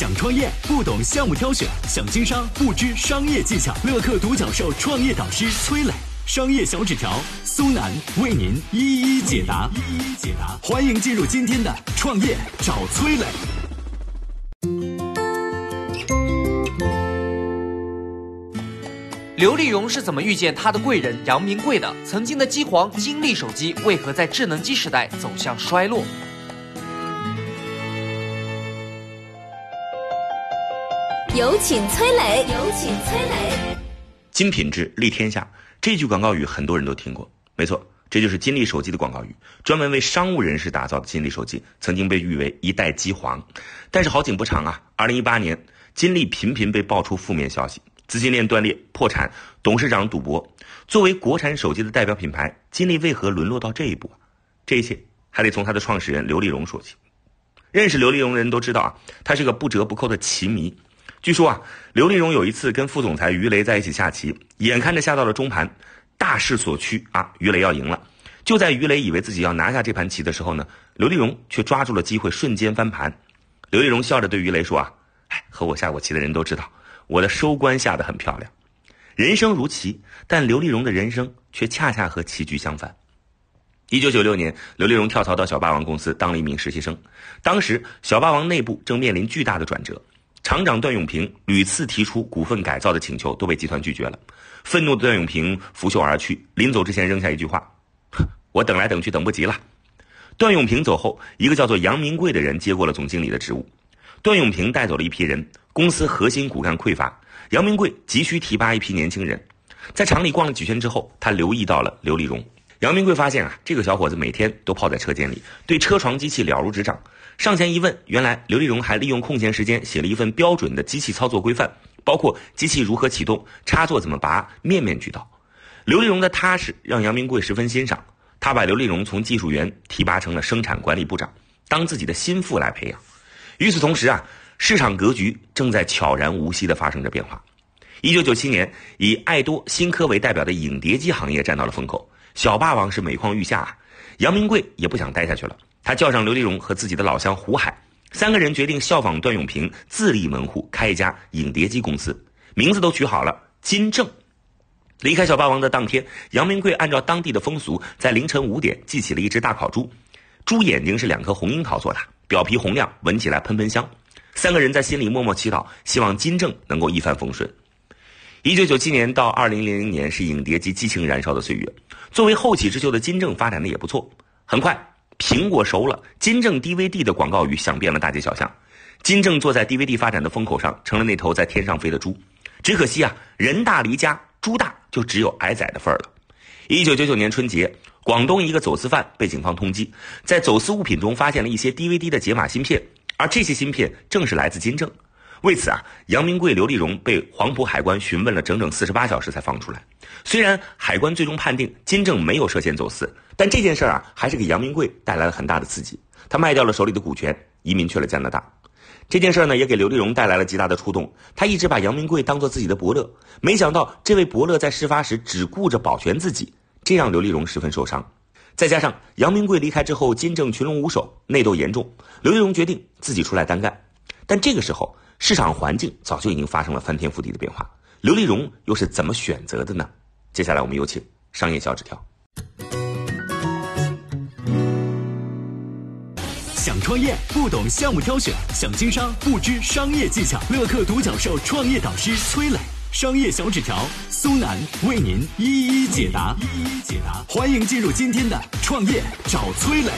想创业不懂项目挑选，想经商不知商业技巧。乐客独角兽创业导师崔磊，商业小纸条苏南为您一一解答。一一解答，欢迎进入今天的创业找崔磊。刘立荣是怎么遇见他的贵人杨明贵的？曾经的机皇金立手机为何在智能机时代走向衰落？有请崔磊，有请崔磊。金品质立天下这句广告语很多人都听过，没错，这就是金立手机的广告语，专门为商务人士打造的金立手机，曾经被誉为一代机皇。但是好景不长啊，二零一八年，金立频频被爆出负面消息。资金链断裂、破产，董事长赌博。作为国产手机的代表品牌，金立为何沦落到这一步？这一切还得从他的创始人刘立荣说起。认识刘立荣的人都知道啊，他是个不折不扣的棋迷。据说啊，刘立荣有一次跟副总裁于雷在一起下棋，眼看着下到了中盘，大势所趋啊，于雷要赢了。就在于雷以为自己要拿下这盘棋的时候呢，刘立荣却抓住了机会，瞬间翻盘。刘立荣笑着对于雷说啊，哎，和我下过棋的人都知道。我的收官下得很漂亮，人生如棋，但刘立荣的人生却恰恰和棋局相反。一九九六年，刘立荣跳槽到小霸王公司当了一名实习生。当时，小霸王内部正面临巨大的转折，厂长段永平屡次提出股份改造的请求，都被集团拒绝了。愤怒的段永平拂袖而去，临走之前扔下一句话：“我等来等去，等不及了。”段永平走后，一个叫做杨明贵的人接过了总经理的职务。段永平带走了一批人。公司核心骨干匮乏，杨明贵急需提拔一批年轻人。在厂里逛了几圈之后，他留意到了刘立荣。杨明贵发现啊，这个小伙子每天都泡在车间里，对车床机器了如指掌。上前一问，原来刘立荣还利用空闲时间写了一份标准的机器操作规范，包括机器如何启动、插座怎么拔，面面俱到。刘立荣的踏实让杨明贵十分欣赏，他把刘立荣从技术员提拔成了生产管理部长，当自己的心腹来培养。与此同时啊。市场格局正在悄然无息地发生着变化。一九九七年，以爱多、新科为代表的影碟机行业站到了风口，小霸王是每况愈下。杨明贵也不想待下去了，他叫上刘立荣和自己的老乡胡海，三个人决定效仿段永平，自立门户，开一家影碟机公司，名字都取好了“金正”。离开小霸王的当天，杨明贵按照当地的风俗，在凌晨五点寄起了一只大烤猪，猪眼睛是两颗红樱桃做的，表皮红亮，闻起来喷喷香。三个人在心里默默祈祷，希望金正能够一帆风顺。一九九七年到二零零零年是影碟机激情燃烧的岁月，作为后起之秀的金正发展的也不错。很快，苹果熟了，金正 DVD 的广告语响遍了大街小巷。金正坐在 DVD 发展的风口上，成了那头在天上飞的猪。只可惜啊，人大离家，猪大就只有挨宰的份儿了。一九九九年春节，广东一个走私犯被警方通缉，在走私物品中发现了一些 DVD 的解码芯片。而这些芯片正是来自金正，为此啊，杨明贵、刘立荣被黄埔海关询问了整整四十八小时才放出来。虽然海关最终判定金正没有涉嫌走私，但这件事儿啊，还是给杨明贵带来了很大的刺激。他卖掉了手里的股权，移民去了加拿大。这件事儿呢，也给刘立荣带来了极大的触动。他一直把杨明贵当做自己的伯乐，没想到这位伯乐在事发时只顾着保全自己，这让刘立荣十分受伤。再加上杨明贵离开之后，金正群龙无首，内斗严重。刘立荣决定自己出来单干，但这个时候市场环境早就已经发生了翻天覆地的变化。刘丽荣又是怎么选择的呢？接下来我们有请商业小纸条。想创业不懂项目挑选，想经商不知商业技巧。乐客独角兽创业导师崔磊。商业小纸条，苏南为您一一解答。一一解答，欢迎进入今天的创业找崔磊。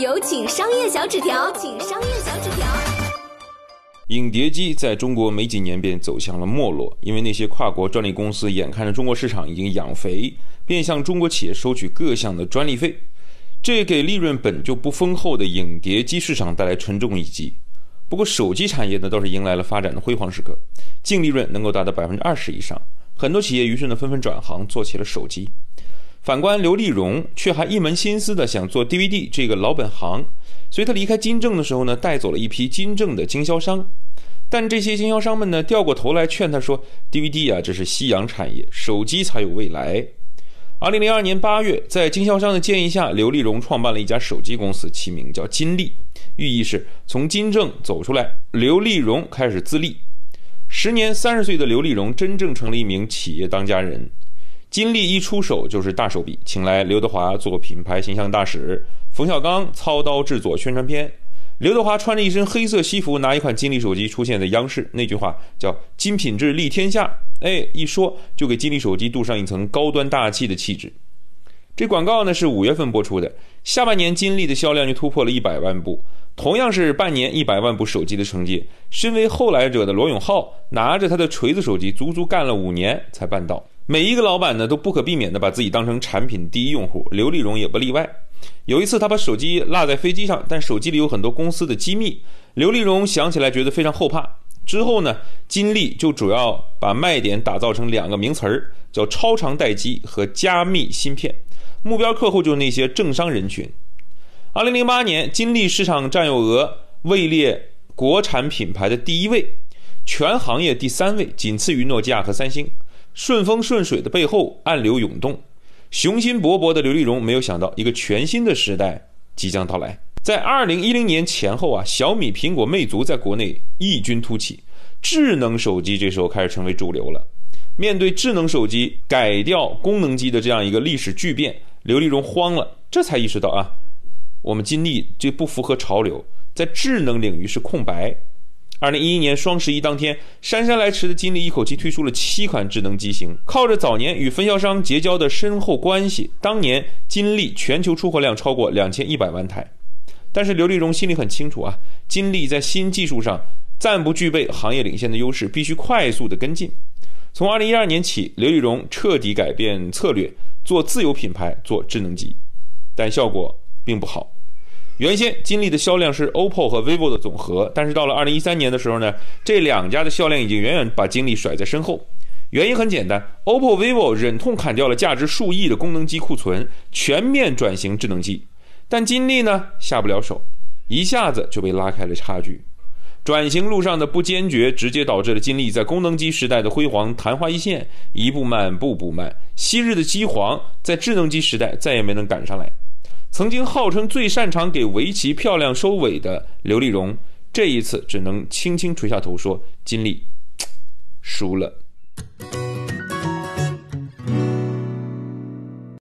有请商业小纸条，请商业小纸条。影碟机在中国没几年便走向了没落，因为那些跨国专利公司眼看着中国市场已经养肥，便向中国企业收取各项的专利费，这也给利润本就不丰厚的影碟机市场带来沉重一击。不过，手机产业呢倒是迎来了发展的辉煌时刻，净利润能够达到百分之二十以上。很多企业于是呢纷纷转行做起了手机。反观刘立荣，却还一门心思的想做 DVD 这个老本行。所以他离开金正的时候呢，带走了一批金正的经销商。但这些经销商们呢，掉过头来劝他说：“DVD 啊，这是夕阳产业，手机才有未来。”二零零二年八月，在经销商的建议下，刘立荣创办了一家手机公司，起名叫金立，寓意是从金正走出来，刘立荣开始自立。时年三十岁的刘立荣真正成了一名企业当家人。金立一出手就是大手笔，请来刘德华做品牌形象大使，冯小刚操刀制作宣传片。刘德华穿着一身黑色西服，拿一款金立手机出现在央视，那句话叫“金品质立天下”。哎，一说就给金立手机镀上一层高端大气的气质。这广告呢是五月份播出的，下半年金立的销量就突破了一百万部，同样是半年一百万部手机的成绩。身为后来者的罗永浩拿着他的锤子手机，足足干了五年才办到。每一个老板呢都不可避免的把自己当成产品第一用户，刘立荣也不例外。有一次，他把手机落在飞机上，但手机里有很多公司的机密。刘立荣想起来觉得非常后怕。之后呢，金立就主要把卖点打造成两个名词儿，叫超长待机和加密芯片。目标客户就是那些政商人群。二零零八年，金立市场占有额位列国产品牌的第一位，全行业第三位，仅次于诺基亚和三星。顺风顺水的背后，暗流涌动。雄心勃勃的刘立荣没有想到，一个全新的时代即将到来。在二零一零年前后啊，小米、苹果、魅族在国内异军突起，智能手机这时候开始成为主流了。面对智能手机改掉功能机的这样一个历史巨变，刘立荣慌了，这才意识到啊，我们金立这不符合潮流，在智能领域是空白。二零一一年双十一当天，姗姗来迟的金立一口气推出了七款智能机型。靠着早年与分销商结交的深厚关系，当年金立全球出货量超过两千一百万台。但是刘立荣心里很清楚啊，金立在新技术上暂不具备行业领先的优势，必须快速的跟进。从二零一二年起，刘立荣彻底改变策略，做自有品牌，做智能机，但效果并不好。原先金立的销量是 OPPO 和 vivo 的总和，但是到了二零一三年的时候呢，这两家的销量已经远远把金立甩在身后。原因很简单，OPPO、vivo 忍痛砍掉了价值数亿的功能机库存，全面转型智能机，但金立呢下不了手，一下子就被拉开了差距。转型路上的不坚决，直接导致了金立在功能机时代的辉煌昙花一现，一步慢，步步慢。昔日的机皇在智能机时代再也没能赶上来。曾经号称最擅长给围棋漂亮收尾的刘丽荣，这一次只能轻轻垂下头说：“金立输了。”